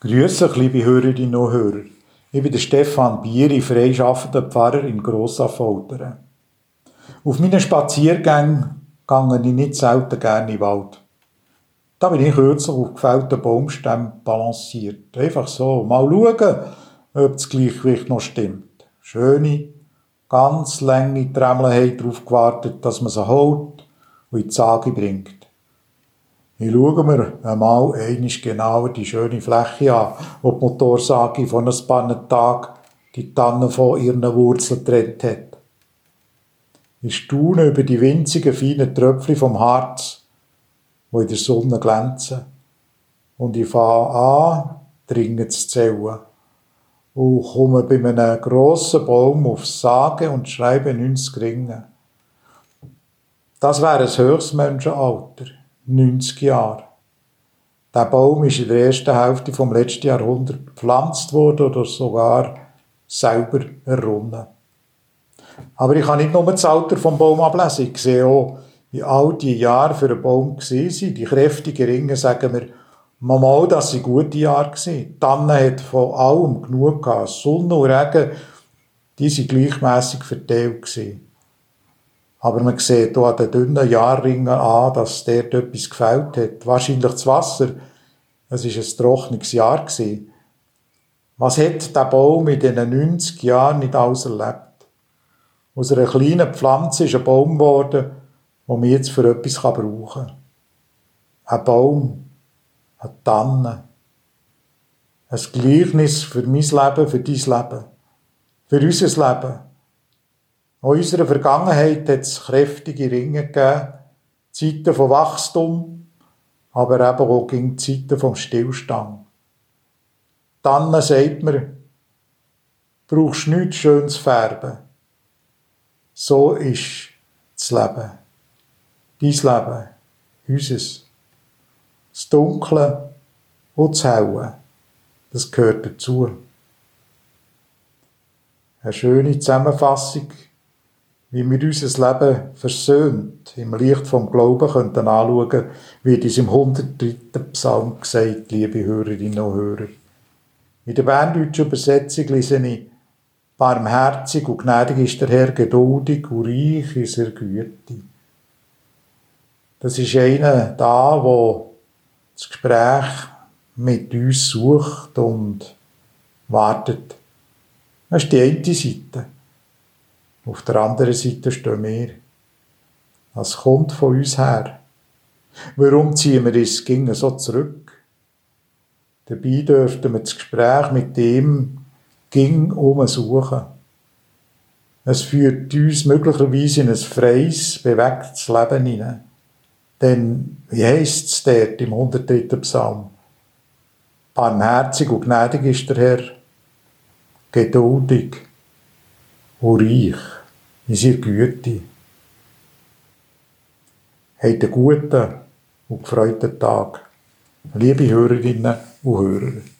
Grüße liebe Hörerinnen und Hörer. Ich bin der Stefan Bieri, freischaffender Pfarrer in Grossaffoltern. Auf meinen Spaziergängen gehe ich nicht selten gerne in den Wald. Da bin ich kürzlich auf gefällten Baumstämmen balanciert. Einfach so, mal schauen, ob das Gleichgewicht noch stimmt. Schöne, ganz lange Tremmeln haben darauf gewartet, dass man sie holt und in die Sage bringt. Ich schaue mir einmal einmal genauer die schöne Fläche an, wo die Motorsage von ein paar Tagen die Tannen von ihren Wurzeln getrennt hat. Ich staune über die winzigen, feinen Tröpfchen vom Harz, wo in der Sonne glänzen. Und ich fange an, dringend zu zählen. Und komme bei einem grossen Baum aufs Sagen und schreibe 90 Ringe. Das wäre ein Höchstmenschenalter. 90 Jahre. Der Baum ist in der ersten Hälfte vom letzten Jahrhundert gepflanzt worden oder sogar selber errunden. Aber ich kann nicht nur das Alter vom Baum ablesen. Ich sehe auch, wie alt die Jahre für einen Baum waren. Die kräftigen Ringe sagen mir, mal, dass sie gute Jahre waren. Die Tanne hat von allem genug gehabt. Sonne und Regen, die waren gleichmässig verteilt. Gewesen. Aber man sieht hier an den dünnen Jahrringen an, dass dort etwas gefällt hat. Wahrscheinlich das Wasser. Es war ein trockenes Jahr. Was hat der Baum in diesen 90 Jahren nicht alles erlebt? Aus einer kleinen Pflanze ist ein Baum geworden, den man jetzt für etwas brauchen kann. Ein Baum, eine Tanne. Ein Gleichnis für mein Leben, für dein Leben, für unser Leben. In unserer Vergangenheit hat es kräftige Ringe gegeben, Zeiten von Wachstum, aber eben auch gegen Zeiten vom Stillstand. Dann sagt man, brauchst nichts schönes Färben. So ist das Leben. Dein Leben, unseres. Das Dunkle und das Helle, das gehört dazu. Eine schöne Zusammenfassung wie wir unser Leben versöhnt im Licht vom Glauben könnten anschauen, wird uns im 103. Psalm gesagt, liebe Hörerinnen und Hörer. In der berndeutschen Übersetzung lese ich, barmherzig und gnädig ist der Herr, geduldig und reich in seiner Güte. Das ist einer da, wo das Gespräch mit uns sucht und wartet. Das ist die eine Seite. Auf der anderen Seite stehen wir. Was kommt von uns her? Warum ziehen wir es ging so zurück? Dabei dürften wir das Gespräch mit dem ging umsuchen. Es führt uns möglicherweise in ein freies, bewegtes Leben hinein. Denn, wie heisst es dort im 103. Psalm? Barmherzig und gnädig ist der Herr, geduldig und reich in seiner Güte. Habt einen guten und gefreuten Tag. Liebe Hörerinnen und Hörer.